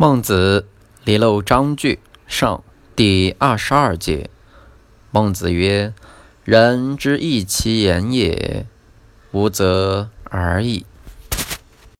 孟子离娄章句上第二十二节。孟子曰：“人之义其言也，无则而已。”